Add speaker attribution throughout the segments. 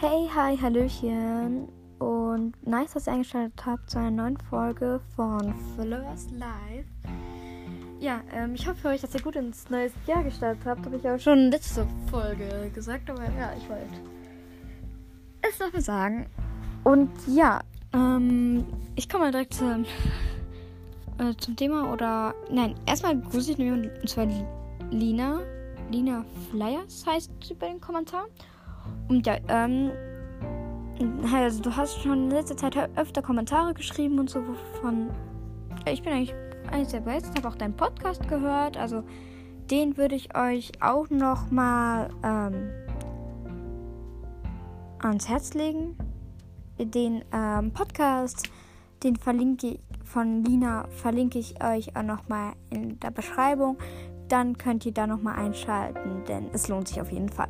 Speaker 1: Hey, hi, Hallöchen und nice, dass ihr eingeschaltet habt zu einer neuen Folge von Followers Live. Ja, ähm, ich hoffe euch, dass ihr gut ins neue Jahr gestartet habt. Habe ich auch schon letzte Folge gesagt, aber ja, ich wollte es mal sagen. Und ja, ähm, ich komme mal direkt zum, äh, zum Thema oder nein, erstmal grüße ich nämlich und zwar Lina. Lina Flyers heißt sie bei den Kommentaren. Und ja, ähm, also du hast schon in letzter Zeit öfter Kommentare geschrieben und so von. Ich bin eigentlich eines der Besten, habe auch deinen Podcast gehört. Also den würde ich euch auch noch mal ähm, ans Herz legen. Den ähm, Podcast, den verlinke ich von Lina, verlinke ich euch auch noch mal in der Beschreibung. Dann könnt ihr da noch mal einschalten, denn es lohnt sich auf jeden Fall.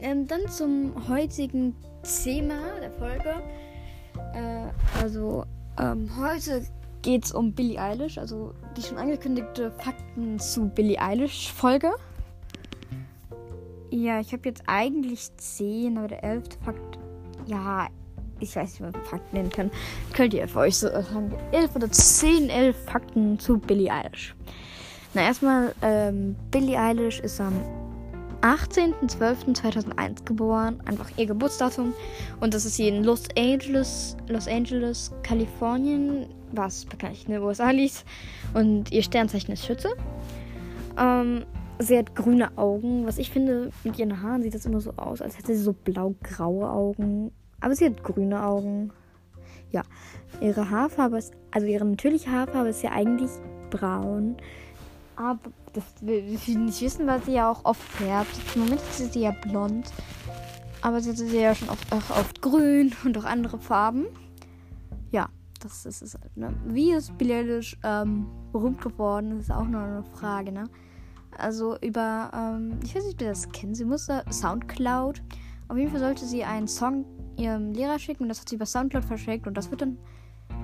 Speaker 1: Ähm, dann zum heutigen Thema der Folge. Äh, also ähm, heute geht es um Billie Eilish, also die schon angekündigte Fakten zu Billie Eilish Folge. Ja, ich habe jetzt eigentlich 10, aber der 11. Fakt, ja, ich weiß nicht, wie man Fakten nennen kann. Könnt ihr für euch so sagen, 11 oder 10, 11 Fakten zu Billie Eilish. Na, erstmal, ähm, Billie Eilish ist am 18.12.2001 geboren, einfach ihr Geburtsdatum. Und das ist sie in Los Angeles, Los Angeles, Kalifornien, was bekanntlich in den USA liegt. Und ihr Sternzeichen ist Schütze. Ähm, sie hat grüne Augen. Was ich finde, mit ihren Haaren sieht das immer so aus, als hätte sie so blau-graue Augen. Aber sie hat grüne Augen. Ja, ihre Haarfarbe ist, also ihre natürliche Haarfarbe ist ja eigentlich braun. Aber das will ich nicht wissen, weil sie ja auch oft färbt. Im Moment ist sie ja blond. Aber sie hatte sie ja schon oft, auch oft grün und auch andere Farben. Ja, das ist es halt, ne? Wie ist Billie ähm, berühmt geworden, ist auch noch eine Frage, ne? Also über, ähm, ich weiß nicht, ob ihr das kennen. Sie musste Soundcloud. Auf jeden Fall sollte sie einen Song ihrem Lehrer schicken und das hat sie über Soundcloud verschickt und das wird dann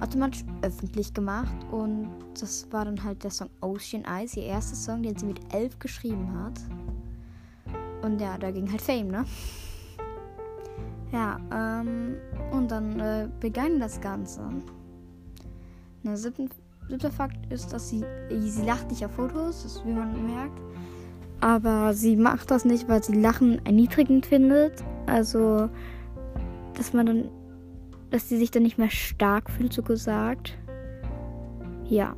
Speaker 1: automatisch öffentlich gemacht und das war dann halt der Song Ocean Eyes, ihr erster Song, den sie mit elf geschrieben hat. Und ja, da ging halt Fame, ne? Ja, ähm, und dann äh, begann das Ganze. Der siebte, siebte Fakt ist, dass sie, sie lacht nicht auf Fotos, das wie man merkt. Aber sie macht das nicht, weil sie Lachen erniedrigend findet. Also, dass man dann dass sie sich dann nicht mehr stark fühlt, so gesagt. Ja.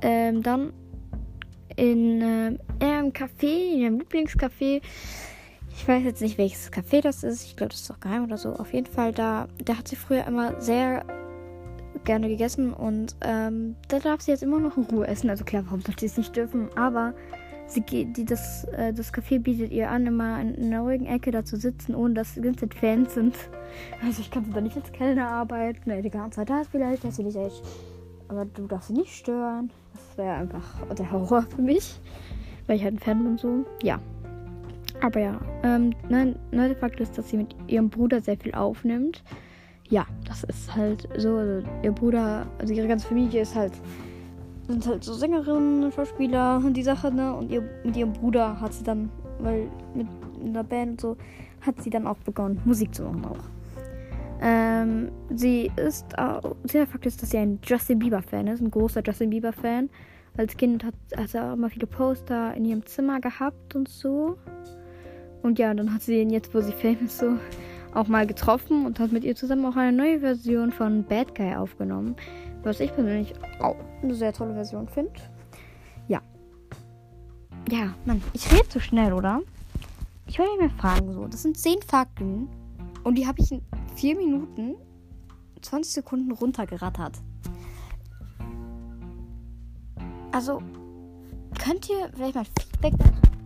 Speaker 1: Ähm, dann in äh, einem Café, in ihrem Lieblingscafé. Ich weiß jetzt nicht, welches Café das ist. Ich glaube, das ist doch geheim oder so. Auf jeden Fall, da, da hat sie früher immer sehr gerne gegessen und ähm, da darf sie jetzt immer noch in Ruhe essen. Also klar, warum sollte sie es nicht dürfen? Aber sie geht, die, das, äh, das Café bietet ihr an, immer in, in einer ruhigen Ecke da zu sitzen, ohne dass die ganze Fans sind. Also ich kann da nicht als Kellner arbeiten. Nee, die ganze Zeit da ist vielleicht, dass sie dich echt. Aber du darfst sie nicht stören. Das wäre einfach der Horror für mich. Weil ich halt ein Fan bin so. Ja. Aber ja. Ähm, nein, neuer Fakt ist, dass sie mit ihrem Bruder sehr viel aufnimmt. Ja, das ist halt so. Also ihr Bruder, also ihre ganze Familie ist halt sind halt so Sängerinnen, Schauspieler und die Sache, ne? Und ihr, mit ihrem Bruder hat sie dann, weil mit einer Band und so, hat sie dann auch begonnen, Musik zu machen auch. Ähm, sie ist, auch, der Fakt ist, dass sie ein Justin Bieber-Fan ist, ein großer Justin Bieber-Fan. Als Kind hat, sie auch immer viele Poster in ihrem Zimmer gehabt und so. Und ja, dann hat sie ihn jetzt, wo sie famous so, auch mal getroffen und hat mit ihr zusammen auch eine neue Version von Bad Guy aufgenommen. Was ich persönlich auch eine sehr tolle Version finde. Ja. Ja, Mann, ich rede zu schnell, oder? Ich wollte mir fragen, so. Das sind 10 Fakten. Und die habe ich in 4 Minuten 20 Sekunden runtergerattert. Also, könnt ihr vielleicht mal Feedback.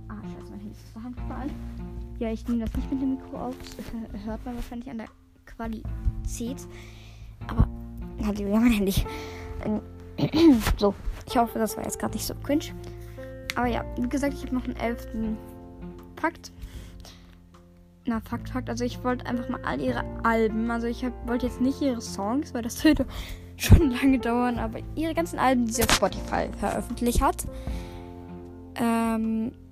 Speaker 1: Ah, scheiße, mein Handy ist zur Hand gefallen. Ja, ich nehme das nicht mit dem Mikro auf. Das hört man wahrscheinlich an der Qualität. Aber halt wieder mein Handy. Ähm, so, ich hoffe, das war jetzt gerade nicht so cringe. Aber ja, wie gesagt, ich habe noch einen elften Fakt. Na, Fakt, Fakt. Also ich wollte einfach mal all ihre Alben. Also ich wollte jetzt nicht ihre Songs, weil das würde schon lange dauern. Aber ihre ganzen Alben, die sie auf Spotify veröffentlicht hat. Ähm, ja.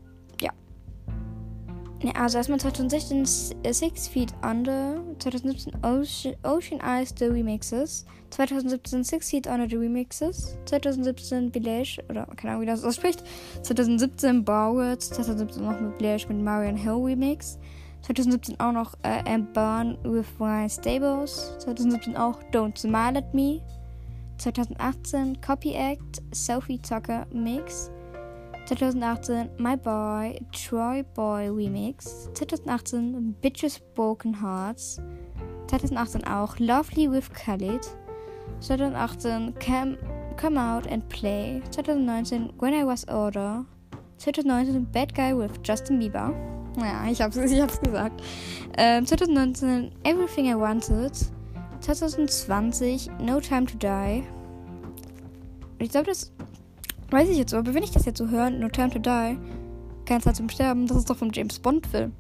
Speaker 1: Ne, also erstmal 2016 Six Feet Under, 2017 Ocean, Ocean Eyes The Remixes, 2017 Six Feet Under The Remixes, 2017 Village, oder keine Ahnung wie das ausspricht, 2017 Borward, 2017 noch mit Village mit Marion Hill Remix, 2017 auch noch äh, And Burn with Ryan Stables, 2017 auch Don't Smile at Me, 2018 Copy Act, Sophie Tucker Mix, 2018 My Boy, Troy Boy Remix. 2018 Bitches Broken Hearts. 2018 auch Lovely with Khalid. 2018 Come, Come Out and Play. 2019 When I Was Older. 2019 Bad Guy with Justin Bieber. Ja, ich hab's, ich hab's gesagt. Ähm, 2019 Everything I Wanted. 2020 No Time to Die. Ich glaube, das Weiß ich jetzt so, aber wenn ich das jetzt so höre, No Time to Die, keine Zeit zum Sterben, das ist doch vom James Bond-Film.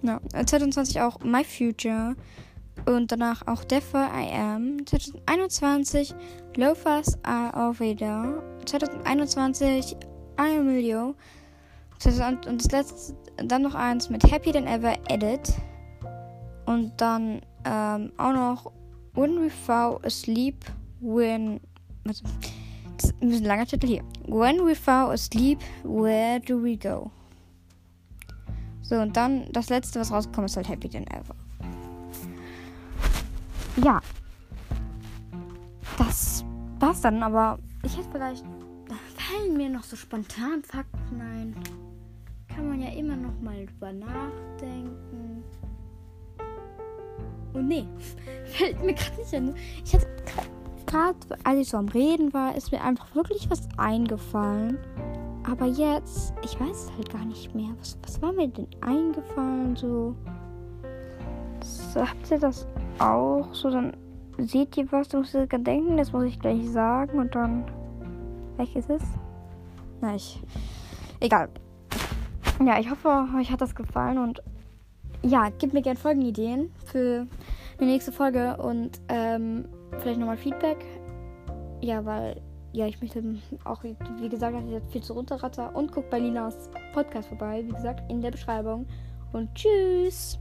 Speaker 1: Ja, 2020 auch My Future und danach auch Deafer I Am. 2021 Loafers Are All Vader. 2021 I Am Emilio. Und das letzte, dann noch eins mit Happy Than Ever Edit. Und dann ähm, auch noch When We Fall Asleep When. Also, ein langer Titel hier. When we fall asleep, where do we go? So, und dann das letzte, was rausgekommen ist, halt Happy Than Ever. Ja. Das war's dann, aber ich hätte vielleicht. Da fallen mir noch so spontan Fakten ein. Kann man ja immer noch mal drüber nachdenken. Oh, nee, fällt mir gerade nicht an. Ich hätte gerade als ich so am Reden war, ist mir einfach wirklich was eingefallen. Aber jetzt, ich weiß es halt gar nicht mehr. Was, was war mir denn eingefallen? So, so habt ihr das auch? So, dann seht ihr was, du musst ihr denken, das muss ich gleich sagen und dann. Welches ist es? Na, ich. Egal. Ja, ich hoffe, euch hat das gefallen und ja, gebt mir gerne Folgenideen für die nächste Folge und ähm, vielleicht nochmal Feedback. Ja, weil, ja, ich möchte auch, wie gesagt, viel zu runterratter und guckt bei Linas Podcast vorbei, wie gesagt, in der Beschreibung. Und tschüss!